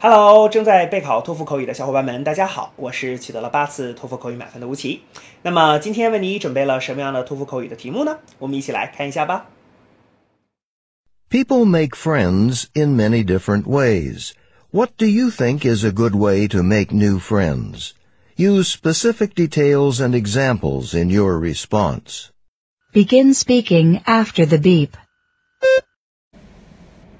Hello，正在备考托福口语的小伙伴们，大家好，我是取得了八次托福口语满分的吴奇。那么今天为你准备了什么样的托福口语的题目呢？我们一起来看一下吧。People make friends in many different ways. What do you think is a good way to make new friends? Use specific details and examples in your response. Begin speaking after the beep.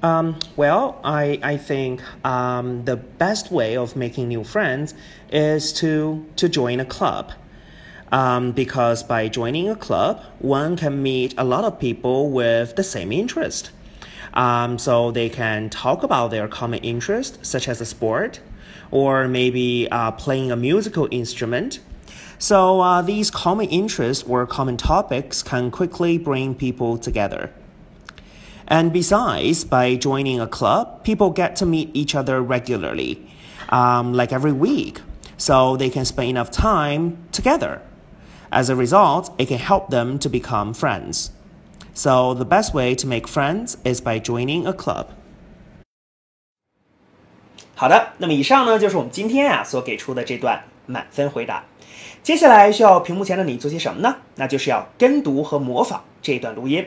Um, well, I, I think um, the best way of making new friends is to, to join a club. Um, because by joining a club, one can meet a lot of people with the same interest. Um, so they can talk about their common interest, such as a sport, or maybe uh, playing a musical instrument. So uh, these common interests or common topics can quickly bring people together. And besides, by joining a club, people get to meet each other regularly, um, like every week, so they can spend enough time together. As a result, it can help them to become friends. So the best way to make friends is by joining a club. 好的，那么以上呢就是我们今天啊所给出的这段满分回答。接下来需要屏幕前的你做些什么呢？那就是要跟读和模仿这段录音。